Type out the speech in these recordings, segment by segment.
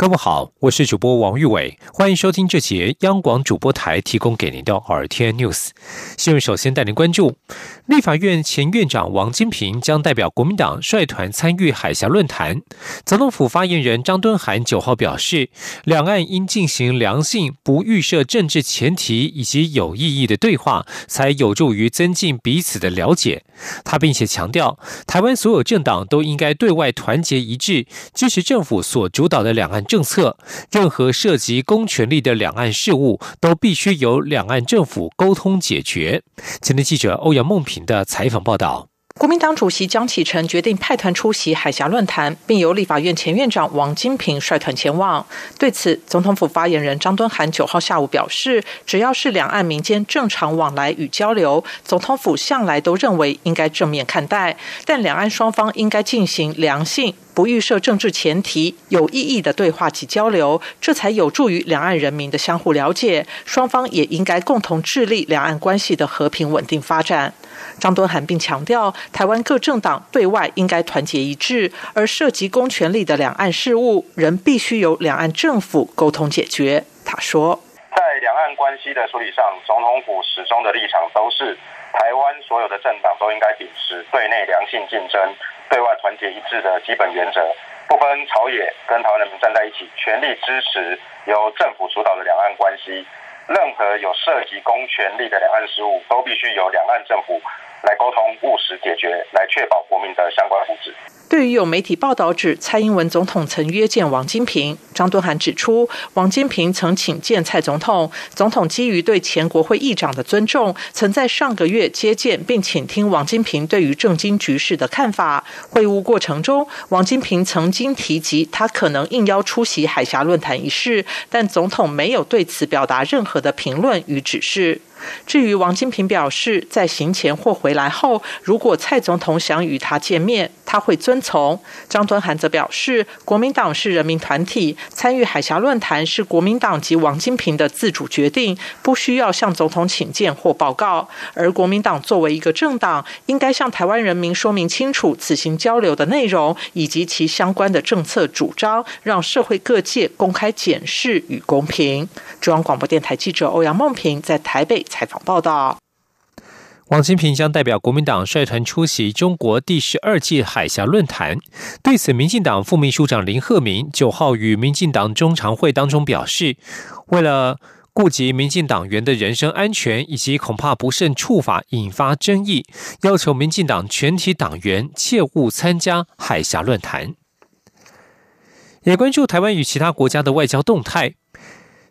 各位好，我是主播王玉伟，欢迎收听这节央广主播台提供给您的 RTN News。新闻首先带您关注。立法院前院长王金平将代表国民党率团参与海峡论坛。总统府发言人张敦涵九号表示，两岸应进行良性、不预设政治前提以及有意义的对话，才有助于增进彼此的了解。他并且强调，台湾所有政党都应该对外团结一致，支持政府所主导的两岸政策。任何涉及公权力的两岸事务，都必须由两岸政府沟通解决。前天记者欧阳梦平。的采访报道。国民党主席江启臣决定派团出席海峡论坛，并由立法院前院长王金平率团前往。对此，总统府发言人张敦涵九号下午表示，只要是两岸民间正常往来与交流，总统府向来都认为应该正面看待。但两岸双方应该进行良性、不预设政治前提、有意义的对话及交流，这才有助于两岸人民的相互了解。双方也应该共同致力两岸关系的和平稳定发展。张敦涵并强调，台湾各政党对外应该团结一致，而涉及公权力的两岸事务，仍必须由两岸政府沟通解决。他说，在两岸关系的处理上，总统府始终的立场都是，台湾所有的政党都应该秉持对内良性竞争、对外团结一致的基本原则，不分朝野，跟台湾人民站在一起，全力支持由政府主导的两岸关系。任何有涉及公权力的两岸事务，都必须由两岸政府来沟通、务实解决，来确保国民的相关福祉。对于有媒体报道指蔡英文总统曾约见王金平，张敦涵指出，王金平曾请见蔡总统，总统基于对前国会议长的尊重，曾在上个月接见并倾听王金平对于政经局势的看法。会晤过程中，王金平曾经提及他可能应邀出席海峡论坛一事，但总统没有对此表达任何的评论与指示。至于王金平表示，在行前或回来后，如果蔡总统想与他见面，他会遵从。张敦涵则表示，国民党是人民团体，参与海峡论坛是国民党及王金平的自主决定，不需要向总统请见或报告。而国民党作为一个政党，应该向台湾人民说明清楚此行交流的内容以及其相关的政策主张，让社会各界公开检视与公平。中央广播电台记者欧阳梦平在台北。采访报道：王金平将代表国民党率团出席中国第十二届海峡论坛。对此，民进党副秘书长林鹤鸣九号与民进党中常会当中表示，为了顾及民进党员的人身安全，以及恐怕不慎触法引发争议，要求民进党全体党员切勿参加海峡论坛。也关注台湾与其他国家的外交动态。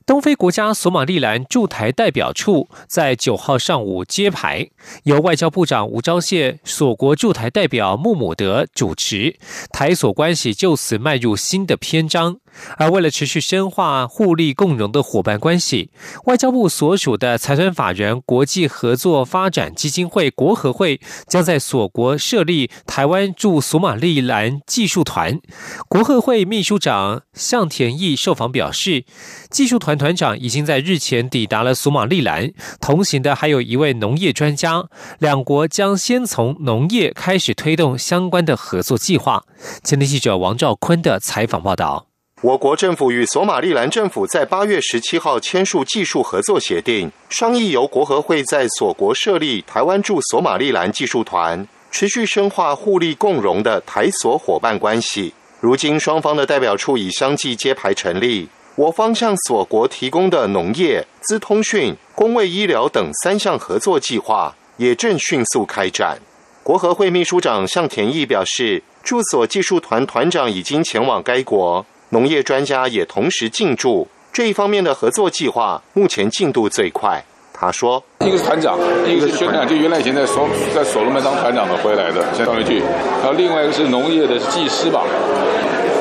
东非国家索马利兰驻台代表处在九号上午揭牌，由外交部长吴钊燮、索国驻台代表穆姆德主持，台索关系就此迈入新的篇章。而为了持续深化互利共荣的伙伴关系，外交部所属的财团法人国际合作发展基金会国合会将在所国设立台湾驻索马利兰技术团。国合会秘书长向田义受访表示，技术团团长已经在日前抵达了索马利兰，同行的还有一位农业专家。两国将先从农业开始推动相关的合作计划。前天记者王兆坤的采访报道。我国政府与索马利兰政府在八月十七号签署技术合作协定，商议由国合会在所国设立台湾驻索马利兰技术团，持续深化互利共荣的台索伙伴关系。如今，双方的代表处已相继揭牌成立，我方向所国提供的农业、资通讯、公卫医疗等三项合作计划也正迅速开展。国合会秘书长向田义表示，驻所技术团团长已经前往该国。农业专家也同时进驻这一方面的合作计划，目前进度最快。他说：“一个是团长，一个是宣长，就原来以前在所在所罗门当团长的回来的，先上回去。然后另外一个是农业的技师吧，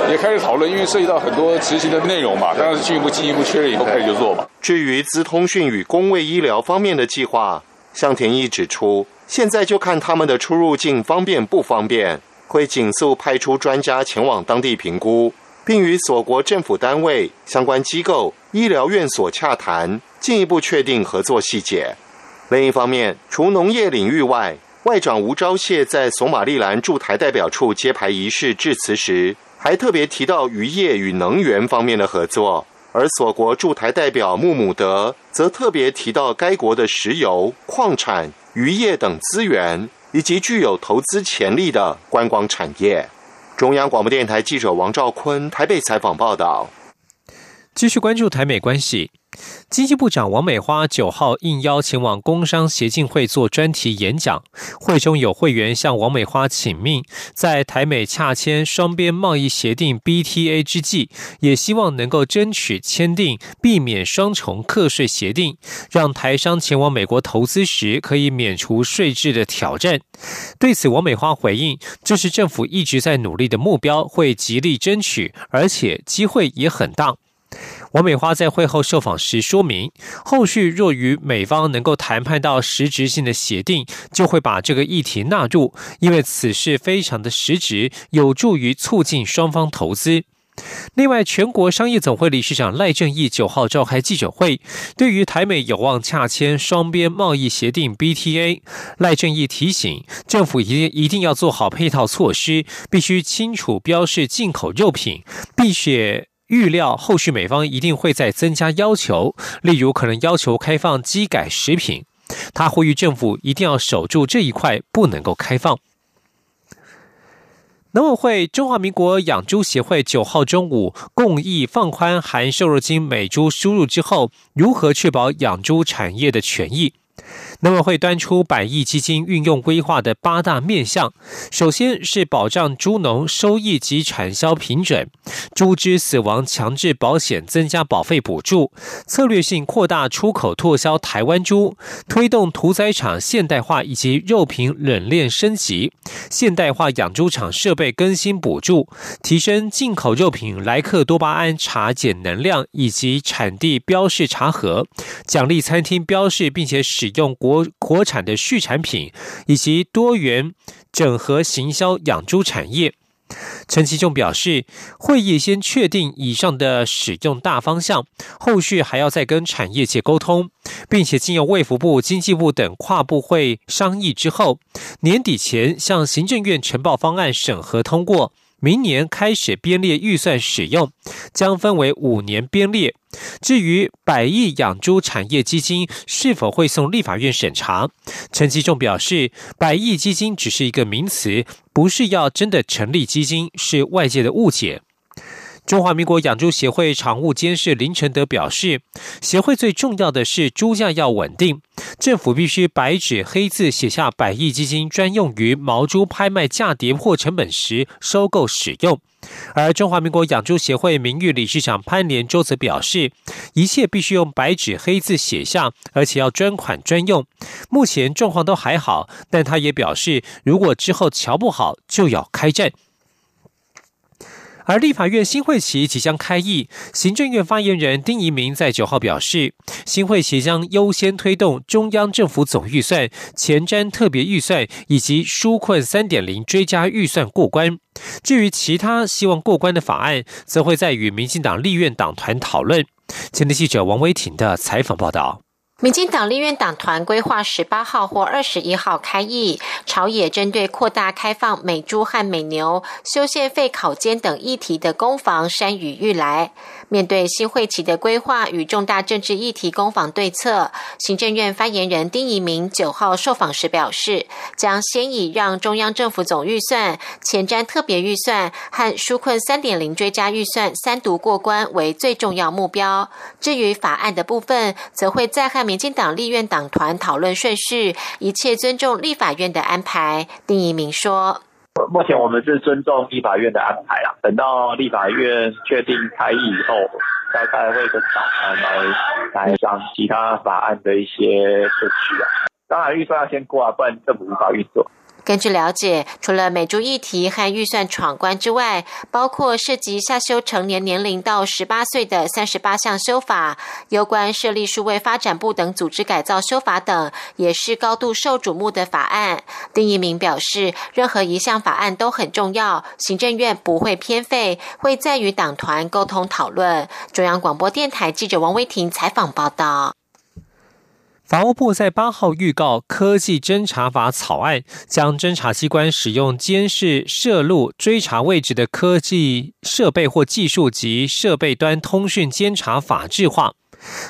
也开始讨论，因为涉及到很多执行的内容嘛，当然是进一步进一步确认以后开始就做嘛。至于资通讯与公卫医疗方面的计划，向田义指出，现在就看他们的出入境方便不方便，会紧速派出专家前往当地评估。”并与所国政府单位、相关机构、医疗院所洽谈，进一步确定合作细节。另一方面，除农业领域外，外长吴钊燮在索马利兰驻台代表处揭牌仪式致辞时，还特别提到渔业与能源方面的合作。而所国驻台代表穆姆德则特别提到该国的石油、矿产、渔业等资源，以及具有投资潜力的观光产业。中央广播电台记者王兆坤台北采访报道。继续关注台美关系。经济部长王美花九号应邀前往工商协进会做专题演讲，会中有会员向王美花请命，在台美洽签双边贸易协定 BTA 之际，也希望能够争取签订避免双重课税协定，让台商前往美国投资时可以免除税制的挑战。对此，王美花回应：“这是政府一直在努力的目标，会极力争取，而且机会也很大。”王美花在会后受访时说明，后续若与美方能够谈判到实质性的协定，就会把这个议题纳入，因为此事非常的实质，有助于促进双方投资。另外，全国商业总会理事长赖正义九号召开记者会，对于台美有望洽签双边贸易协定 BTA，赖正义提醒政府一定一定要做好配套措施，必须清楚标示进口肉品，必须。预料后续美方一定会再增加要求，例如可能要求开放机改食品。他呼吁政府一定要守住这一块，不能够开放。农委会中华民国养猪协会九号中午共议放宽含瘦肉精美猪输入之后，如何确保养猪产业的权益。农委会端出百亿基金运用规划的八大面向，首先是保障猪农收益及产销平准，猪只死亡强制保险增加保费补助，策略性扩大出口拓销台湾猪，推动屠宰场现代化以及肉品冷链升级，现代化养猪场设备更新补助，提升进口肉品莱克多巴胺茶检能量以及产地标示茶盒，奖励餐厅标示并且使用国。国国产的畜产品，以及多元整合行销养猪产业。陈其仲表示，会议先确定以上的使用大方向，后续还要再跟产业界沟通，并且经由卫福部、经济部等跨部会商议之后，年底前向行政院呈报方案审核通过。明年开始编列预算使用，将分为五年编列。至于百亿养猪产业基金是否会送立法院审查，陈其仲表示，百亿基金只是一个名词，不是要真的成立基金，是外界的误解。中华民国养猪协会常务监事林承德表示，协会最重要的是猪价要稳定，政府必须白纸黑字写下百亿基金专用于毛猪拍卖价跌破成本时收购使用。而中华民国养猪协会名誉理事长潘连洲则表示，一切必须用白纸黑字写下，而且要专款专用。目前状况都还好，但他也表示，如果之后瞧不好，就要开战。而立法院新会期即将开议，行政院发言人丁仪明在九号表示，新会期将优先推动中央政府总预算、前瞻特别预算以及纾困三点零追加预算过关。至于其他希望过关的法案，则会在与民进党立院党团讨论。前的记者王维婷的采访报道。民进党立院党团规划十八号或二十一号开议，朝野针对扩大开放美猪和美牛、修宪费考监等议题的攻防山雨欲来。面对新会期的规划与重大政治议题攻防对策，行政院发言人丁仪明九号受访时表示，将先以让中央政府总预算、前瞻特别预算和纾困三点零追加预算三读过关为最重要目标。至于法案的部分，则会再和民进党立院党团讨论顺序，一切尊重立法院的安排。丁仪明说：“目前我们是尊重立法院的安排啊，等到立法院确定开议以后，再开会跟党团来来讲其他法案的一些顺序啊。当然预算要先过啊，不然政府无法运作。”根据了解，除了美猪议题和预算闯关之外，包括涉及下修成年年龄到十八岁的三十八项修法，有关设立数位发展部等组织改造修法等，也是高度受瞩目的法案。丁一鸣表示，任何一项法案都很重要，行政院不会偏废，会再与党团沟通讨论。中央广播电台记者王威婷采访报道。法务部在八号预告科技侦查法草案，将侦查机关使用监视、摄录、追查位置的科技设备或技术及设备端通讯监察法制化。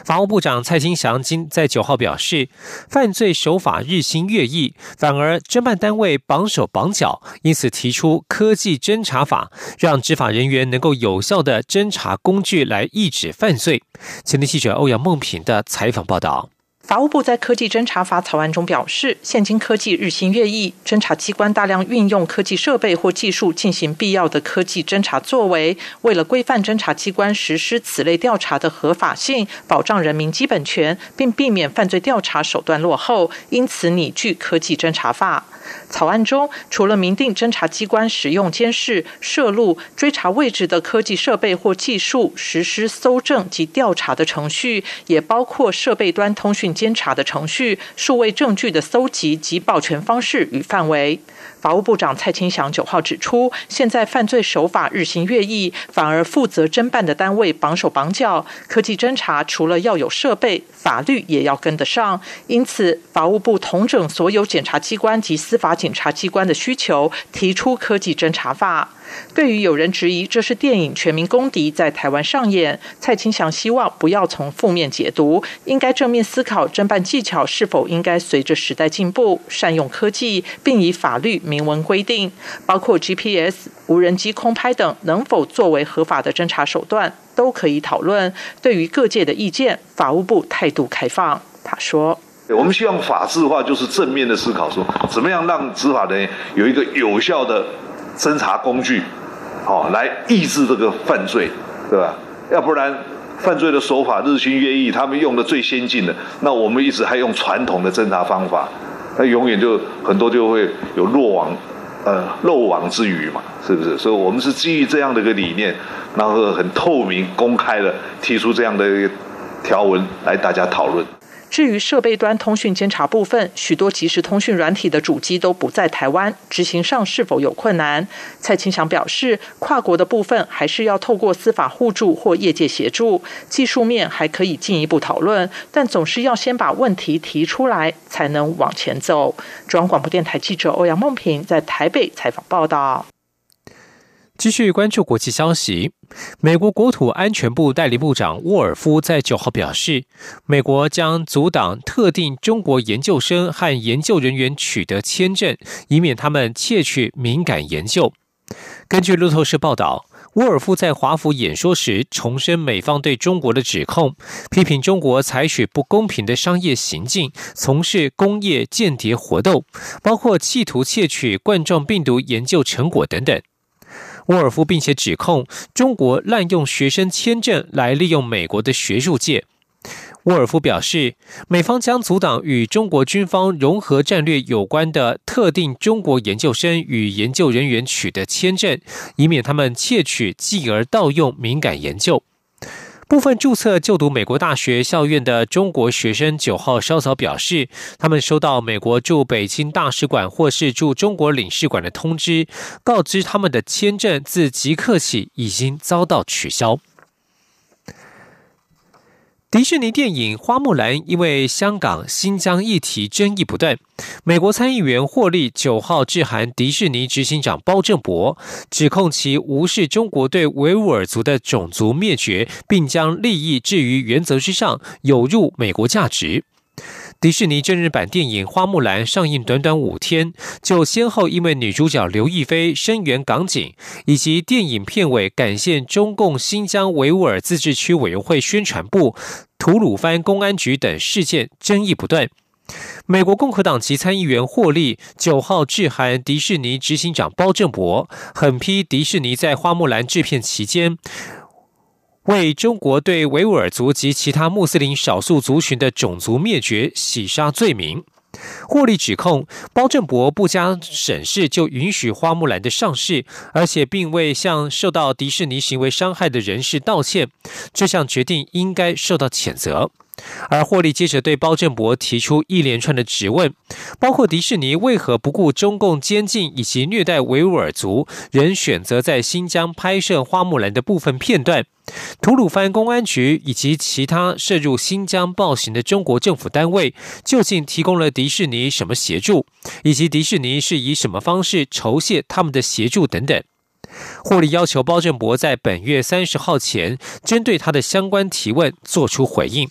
法务部长蔡金祥今在九号表示，犯罪手法日新月异，反而侦办单位绑手绑脚，因此提出科技侦查法，让执法人员能够有效的侦查工具来抑制犯罪。前天记者欧阳梦平的采访报道。法务部在科技侦查法草案中表示，现今科技日新月异，侦查机关大量运用科技设备或技术进行必要的科技侦查作为。为了规范侦查机关实施此类调查的合法性，保障人民基本权，并避免犯罪调查手段落后，因此拟具科技侦查法。草案中，除了明定侦查机关使用监视、摄录、追查位置的科技设备或技术实施搜证及调查的程序，也包括设备端通讯监察的程序、数位证据的搜集及保全方式与范围。法务部长蔡清祥九号指出，现在犯罪手法日新月异，反而负责侦办的单位绑手绑脚。科技侦查除了要有设备，法律也要跟得上。因此，法务部统整所有检察机关及司法检察机关的需求，提出科技侦查法。对于有人质疑这是电影《全民公敌》在台湾上演，蔡清祥希望不要从负面解读，应该正面思考侦办技巧是否应该随着时代进步，善用科技，并以法律明文规定，包括 GPS、无人机空拍等能否作为合法的侦查手段，都可以讨论。对于各界的意见，法务部态度开放。他说：“我们希望法治化，就是正面的思考，说怎么样让执法人员有一个有效的。”侦查工具，好来抑制这个犯罪，对吧？要不然犯罪的手法日新月异，他们用的最先进的，那我们一直还用传统的侦查方法，那永远就很多就会有落网，呃漏网之鱼嘛，是不是？所以我们是基于这样的一个理念，然后很透明公开的提出这样的条文来大家讨论。至于设备端通讯监察部分，许多即时通讯软体的主机都不在台湾，执行上是否有困难？蔡清祥表示，跨国的部分还是要透过司法互助或业界协助，技术面还可以进一步讨论，但总是要先把问题提出来，才能往前走。中央广播电台记者欧阳梦平在台北采访报道。继续关注国际消息，美国国土安全部代理部长沃尔夫在九号表示，美国将阻挡特定中国研究生和研究人员取得签证，以免他们窃取敏感研究。根据路透社报道，沃尔夫在华府演说时重申美方对中国的指控，批评中国采取不公平的商业行径，从事工业间谍活动，包括企图窃取冠状病毒研究成果等等。沃尔夫并且指控中国滥用学生签证来利用美国的学术界。沃尔夫表示，美方将阻挡与中国军方融合战略有关的特定中国研究生与研究人员取得签证，以免他们窃取继而盗用敏感研究。部分注册就读美国大学校院的中国学生九号稍早表示，他们收到美国驻北京大使馆或是驻中国领事馆的通知，告知他们的签证自即刻起已经遭到取消。迪士尼电影《花木兰》因为香港、新疆议题争议不断，美国参议员霍利九号致函迪士尼执行长包正博，指控其无视中国对维吾尔族的种族灭绝，并将利益置于原则之上，有辱美国价值。迪士尼真人版电影《花木兰》上映短短五天，就先后因为女主角刘亦菲声援港警，以及电影片尾感谢中共新疆维吾尔自治区委员会宣传部、吐鲁番公安局等事件争议不断。美国共和党籍参议员霍利九号致函迪士尼执行长包正博，狠批迪士尼在《花木兰》制片期间。为中国对维吾尔族及其他穆斯林少数族群的种族灭绝洗刷罪名。获利指控包振博不加审视就允许花木兰的上市，而且并未向受到迪士尼行为伤害的人士道歉，这项决定应该受到谴责。而霍利接着对包振博提出一连串的质问，包括迪士尼为何不顾中共监禁以及虐待维吾尔族，仍选择在新疆拍摄花木兰的部分片段？吐鲁番公安局以及其他涉入新疆暴行的中国政府单位，究竟提供了迪士尼什么协助，以及迪士尼是以什么方式酬谢他们的协助等等？霍利要求包振博在本月三十号前，针对他的相关提问作出回应。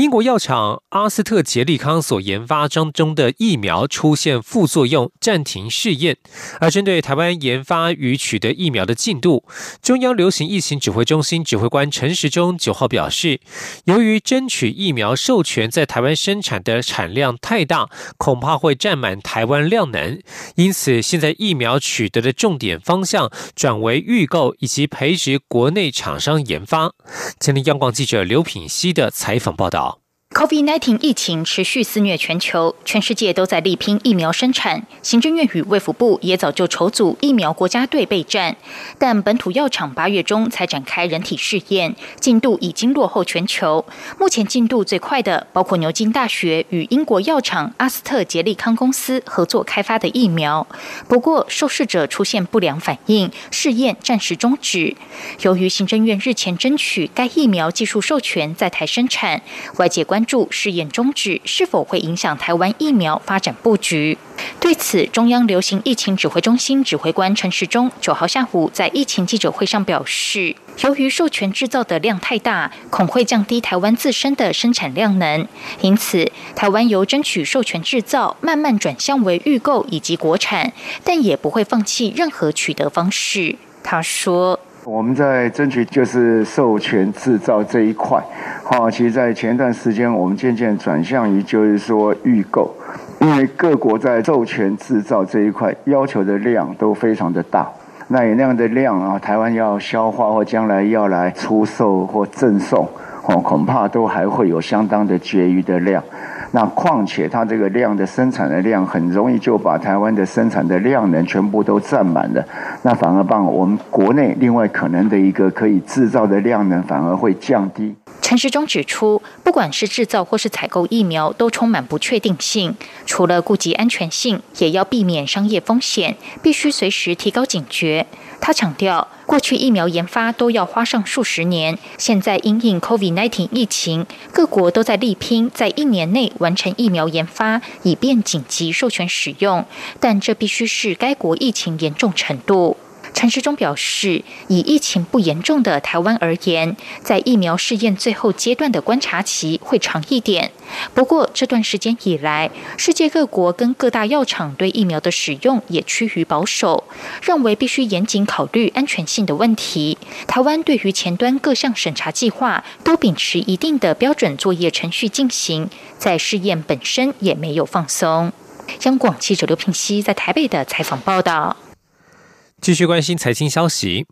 英国药厂阿斯特捷利康所研发当中的疫苗出现副作用，暂停试验。而针对台湾研发与取得疫苗的进度，中央流行疫情指挥中心指挥官陈时中九号表示，由于争取疫苗授权在台湾生产的产量太大，恐怕会占满台湾量能，因此现在疫苗取得的重点方向转为预购以及培植国内厂商研发。前天央广记者刘品希的采访报道。COVID-19 疫情持续肆虐全球，全世界都在力拼疫苗生产。行政院与卫福部也早就筹组疫苗国家队备战，但本土药厂八月中才展开人体试验，进度已经落后全球。目前进度最快的，包括牛津大学与英国药厂阿斯特捷利康公司合作开发的疫苗。不过，受试者出现不良反应，试验暂时终止。由于行政院日前争取该疫苗技术授权在台生产，外界关。注试验终止是否会影响台湾疫苗发展布局？对此，中央流行疫情指挥中心指挥官陈时中九号下午在疫情记者会上表示，由于授权制造的量太大，恐会降低台湾自身的生产量能，因此台湾由争取授权制造慢慢转向为预购以及国产，但也不会放弃任何取得方式。他说。我们在争取就是授权制造这一块，好，其实，在前一段时间，我们渐渐转向于就是说预购，因为各国在授权制造这一块要求的量都非常的大，那有那样的量啊，台湾要消化或将来要来出售或赠送，哦，恐怕都还会有相当的结余的量。那况且它这个量的生产的量很容易就把台湾的生产的量能全部都占满了，那反而把我们国内另外可能的一个可以制造的量能反而会降低。陈时中指出，不管是制造或是采购疫苗，都充满不确定性，除了顾及安全性，也要避免商业风险，必须随时提高警觉。他强调，过去疫苗研发都要花上数十年，现在因应 COVID-19 疫情，各国都在力拼在一年内完成疫苗研发，以便紧急授权使用，但这必须是该国疫情严重程度。陈时中表示，以疫情不严重的台湾而言，在疫苗试验最后阶段的观察期会长一点。不过，这段时间以来，世界各国跟各大药厂对疫苗的使用也趋于保守，认为必须严谨考虑安全性的问题。台湾对于前端各项审查计划都秉持一定的标准作业程序进行，在试验本身也没有放松。央广记者刘平熙在台北的采访报道。继续关心财经消息，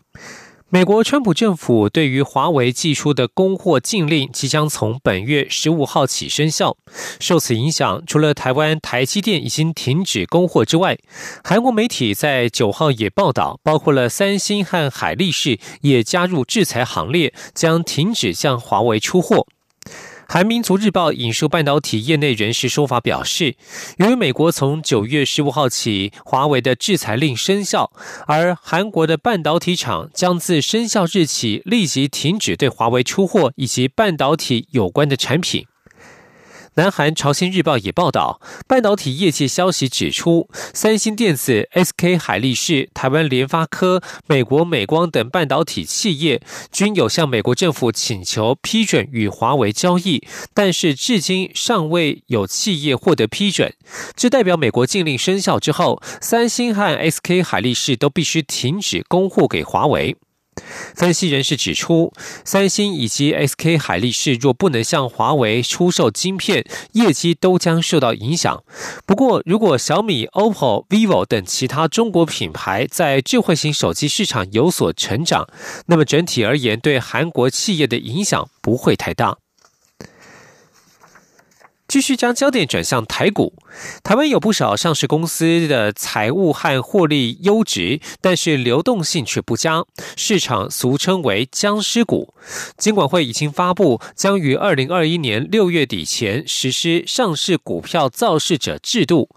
美国川普政府对于华为寄出的供货禁令即将从本月十五号起生效。受此影响，除了台湾台积电已经停止供货之外，韩国媒体在九号也报道，包括了三星和海力士也加入制裁行列，将停止向华为出货。韩民族日报引述半导体业内人士说法表示，由于美国从九月十五号起华为的制裁令生效，而韩国的半导体厂将自生效日起立即停止对华为出货以及半导体有关的产品。南韩朝鲜日报也报道，半导体业界消息指出，三星电子、SK 海力士、台湾联发科、美国美光等半导体企业均有向美国政府请求批准与华为交易，但是至今尚未有企业获得批准。这代表美国禁令生效之后，三星和 SK 海力士都必须停止供货给华为。分析人士指出，三星以及 SK 海力士若不能向华为出售晶片，业绩都将受到影响。不过，如果小米、OPPO、vivo 等其他中国品牌在智慧型手机市场有所成长，那么整体而言，对韩国企业的影响不会太大。继续将焦点转向台股，台湾有不少上市公司的财务和获利优质，但是流动性却不佳，市场俗称为“僵尸股”。金管会已经发布，将于二零二一年六月底前实施上市股票造势者制度。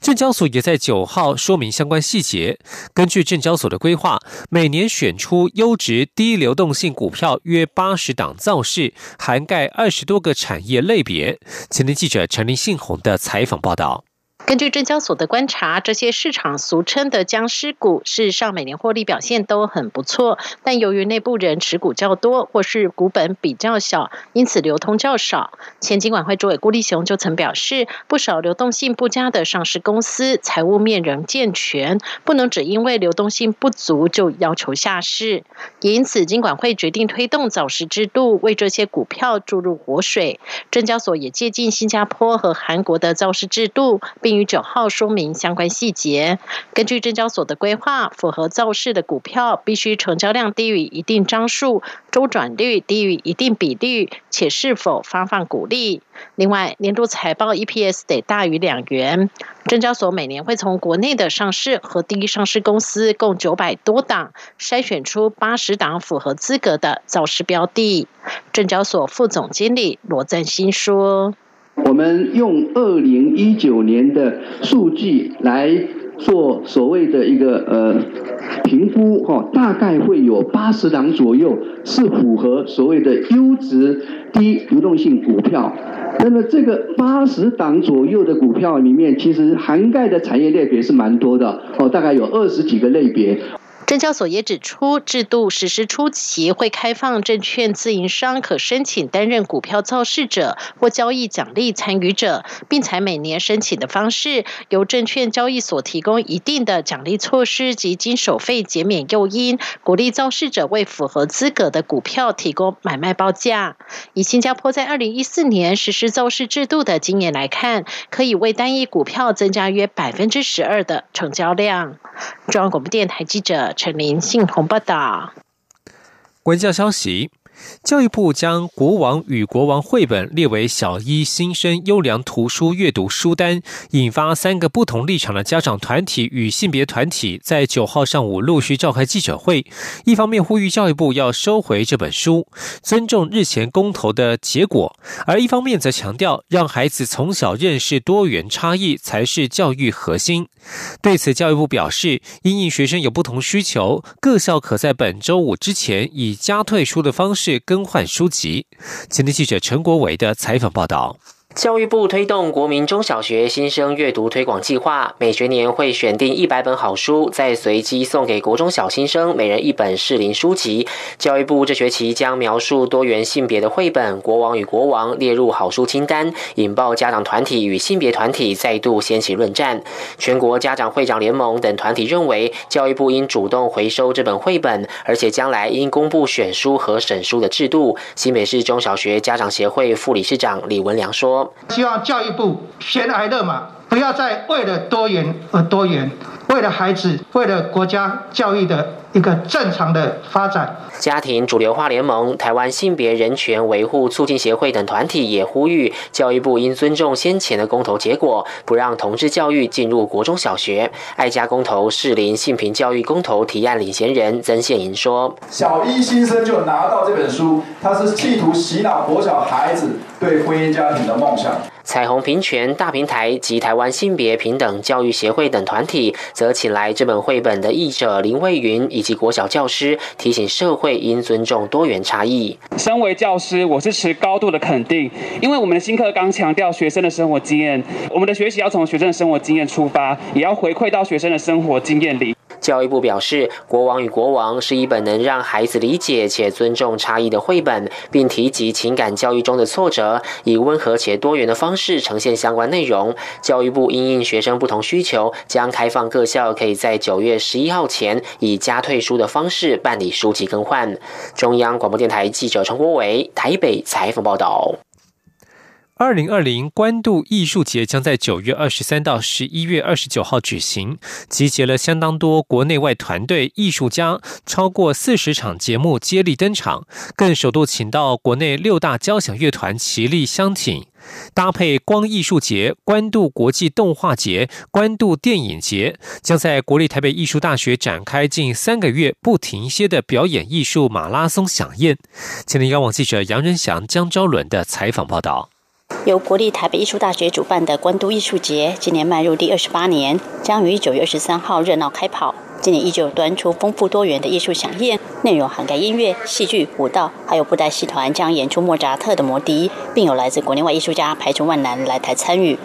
证交所也在九号说明相关细节。根据证交所的规划，每年选出优质低流动性股票约八十档造势，涵盖二十多个产业类别。前天记者陈林信宏的采访报道。根据证交所的观察，这些市场俗称的僵尸股，事实上每年获利表现都很不错，但由于内部人持股较多，或是股本比较小，因此流通较少。前金管会主委顾立雄就曾表示，不少流动性不佳的上市公司财务面仍健全，不能只因为流动性不足就要求下市。也因此，金管会决定推动早市制度，为这些股票注入活水。证交所也借鉴新加坡和韩国的造市制度，并于九号说明相关细节。根据证交所的规划，符合造势的股票必须成交量低于一定张数，周转率低于一定比率，且是否发放股利。另外，年度财报 EPS 得大于两元。证交所每年会从国内的上市和第一上市公司共九百多档，筛选出八十档符合资格的造势标的。证交所副总经理罗赞新说。我们用二零一九年的数据来做所谓的一个呃评估，哈，大概会有八十档左右是符合所谓的优质低流动性股票。那么这个八十档左右的股票里面，其实涵盖的产业类别是蛮多的，哦，大概有二十几个类别。证交所也指出，制度实施初期会开放证券自营商可申请担任股票造市者或交易奖励参与者，并采每年申请的方式，由证券交易所提供一定的奖励措施及经手费减免诱因，鼓励造市者为符合资格的股票提供买卖报价。以新加坡在二零一四年实施造市制度的经验来看，可以为单一股票增加约百分之十二的成交量。中央广播电台记者。陈林信鸿报道。文教消息。教育部将《国王与国王》绘本列为小一新生优良图书阅读书单，引发三个不同立场的家长团体与性别团体在九号上午陆续召开记者会。一方面呼吁教育部要收回这本书，尊重日前公投的结果；而一方面则强调，让孩子从小认识多元差异才是教育核心。对此，教育部表示，因应学生有不同需求，各校可在本周五之前以加退书的方式。是更换书籍。今天记者陈国伟的采访报道。教育部推动国民中小学新生阅读推广计划，每学年会选定一百本好书，再随机送给国中小新生每人一本适龄书籍。教育部这学期将描述多元性别的绘本《国王与国王》列入好书清单，引爆家长团体与性别团体再度掀起论战。全国家长会长联盟等团体认为，教育部应主动回收这本绘本，而且将来应公布选书和审书的制度。新北市中小学家长协会副理事长李文良说。希望教育部悬崖勒马，不要再为了多元而多元，为了孩子，为了国家教育的。一个正常的发展。家庭主流化联盟、台湾性别人权维护促进协会等团体也呼吁，教育部应尊重先前的公投结果，不让同志教育进入国中小学。爱家公投适龄性平教育公投提案领衔人曾宪莹说：“小一新生就拿到这本书，他是企图洗脑国小孩子。”对婚姻家庭的梦想。彩虹平权大平台及台湾性别平等教育协会等团体，则请来这本绘本的译者林蔚云以及国小教师，提醒社会应尊重多元差异。身为教师，我是持高度的肯定，因为我们的新课纲强调学生的生活经验，我们的学习要从学生的生活经验出发，也要回馈到学生的生活经验里。教育部表示，《国王与国王》是一本能让孩子理解且尊重差异的绘本，并提及情感教育中的挫折，以温和且多元的方式呈现相关内容。教育部因应学生不同需求，将开放各校可以在九月十一号前以加退书的方式办理书籍更换。中央广播电台记者陈国伟台北采访报道。二零二零关渡艺术节将在九月二十三到十一月二十九号举行，集结了相当多国内外团队、艺术家，超过四十场节目接力登场，更首度请到国内六大交响乐团齐力相挺，搭配光艺术节、关渡国际动画节、关渡电影节，将在国立台北艺术大学展开近三个月不停歇的表演艺术马拉松飨宴。请您邀网记者杨仁祥、江昭伦的采访报道。由国立台北艺术大学主办的关都艺术节，今年迈入第二十八年，将于九月二十三号热闹开跑。今年依旧端出丰富多元的艺术飨宴，内容涵盖音乐、戏剧、舞蹈，还有布袋戏团将演出莫扎特的《魔笛》，并有来自国内外艺术家排除万难来台参与。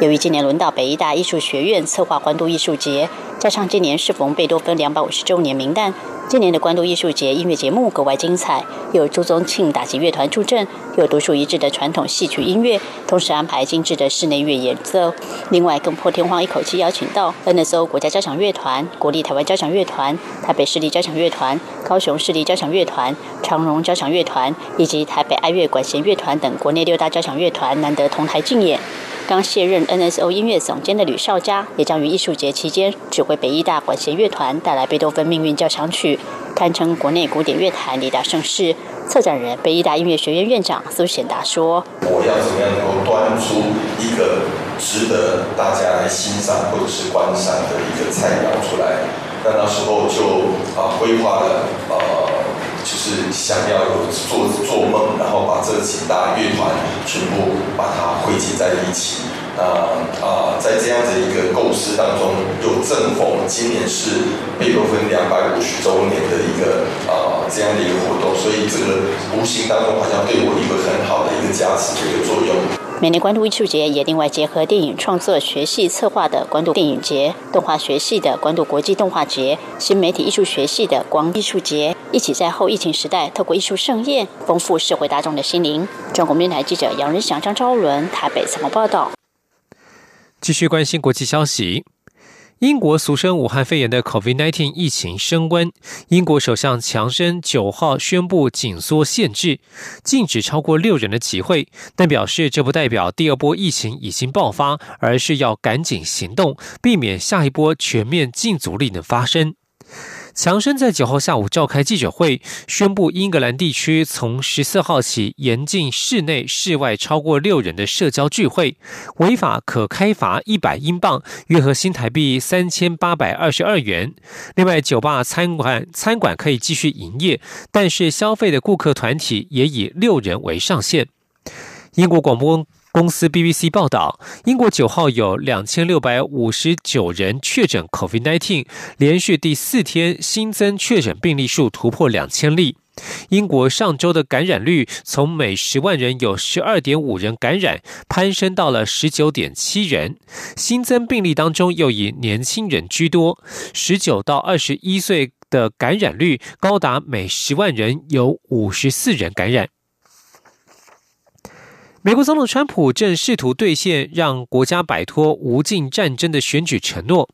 由于今年轮到北艺大艺术学院策划关都艺术节，加上今年适逢贝多芬两百五十周年名诞。今年的关渡艺术节音乐节目格外精彩，有朱宗庆打击乐团助阵，有独树一帜的传统戏曲音乐，同时安排精致的室内乐演奏。另外，更破天荒一口气邀请到 NSO 国家交响乐团、国立台湾交响乐团、台北市立交响乐团、高雄市立交响乐团、长荣交响乐团以及台北爱乐管弦乐团等国内六大交响乐团，难得同台竞演。刚卸任 NSO 音乐总监的吕少佳，也将于艺术节期间指挥北艺大管弦乐团带来贝多芬命运交响曲，堪称国内古典乐坛一大盛事。策展人北艺大音乐学院院长苏显达说：“我要怎么样能够端出一个值得大家来欣赏或者是观赏的一个菜肴出来？那那时候就啊规划了呃。”就是想要有做做梦，然后把这几大乐团全部把它汇集在一起。那啊，在这样的一个构思当中，又正逢今年是贝多芬两百五十周年的一个啊这样的一个活动，所以这个无形当中好像对我一个很好的一个加持的一个作用。每年关渡艺术节也另外结合电影创作学系策划的关渡电影节、动画学系的关渡国际动画节、新媒体艺术学系的光艺术节，一起在后疫情时代，透过艺术盛宴，丰富社会大众的心灵。中国面台记者杨仁祥、张昭伦台北采访报道。继续关心国际消息。英国俗称武汉肺炎的 COVID-19 疫情升温，英国首相强生九号宣布紧缩限制，禁止超过六人的集会，但表示这不代表第二波疫情已经爆发，而是要赶紧行动，避免下一波全面禁足令的发生。强生在九号下午召开记者会，宣布英格兰地区从十四号起严禁室内、室外超过六人的社交聚会，违法可开罚一百英镑（约合新台币三千八百二十二元）。另外，酒吧、餐馆、餐馆可以继续营业，但是消费的顾客团体也以六人为上限。英国广播。公司 BBC 报道，英国九号有两千六百五十九人确诊 COVID-19，连续第四天新增确诊病例数突破两千例。英国上周的感染率从每十万人有十二点五人感染，攀升到了十九点七人。新增病例当中又以年轻人居多，十九到二十一岁的感染率高达每十万人有五十四人感染。美国总统川普正试图兑现让国家摆脱无尽战争的选举承诺。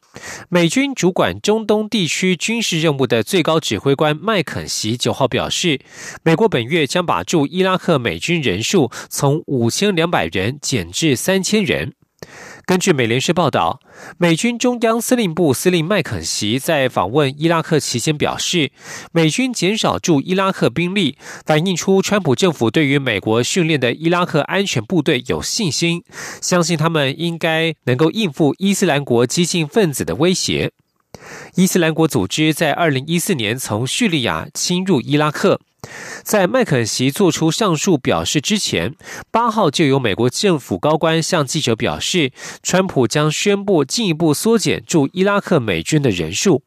美军主管中东地区军事任务的最高指挥官麦肯锡九号表示，美国本月将把驻伊拉克美军人数从五千两百人减至三千人。根据美联社报道，美军中央司令部司令麦肯锡在访问伊拉克期间表示，美军减少驻伊拉克兵力，反映出川普政府对于美国训练的伊拉克安全部队有信心，相信他们应该能够应付伊斯兰国激进分子的威胁。伊斯兰国组织在二零一四年从叙利亚侵入伊拉克。在麦肯锡做出上述表示之前，八号就有美国政府高官向记者表示，川普将宣布进一步缩减驻伊拉克美军的人数。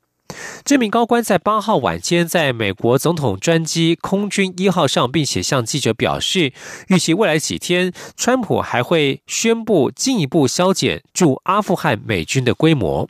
这名高官在八号晚间在美国总统专机空军一号上，并且向记者表示，预期未来几天，川普还会宣布进一步削减驻阿富汗美军的规模。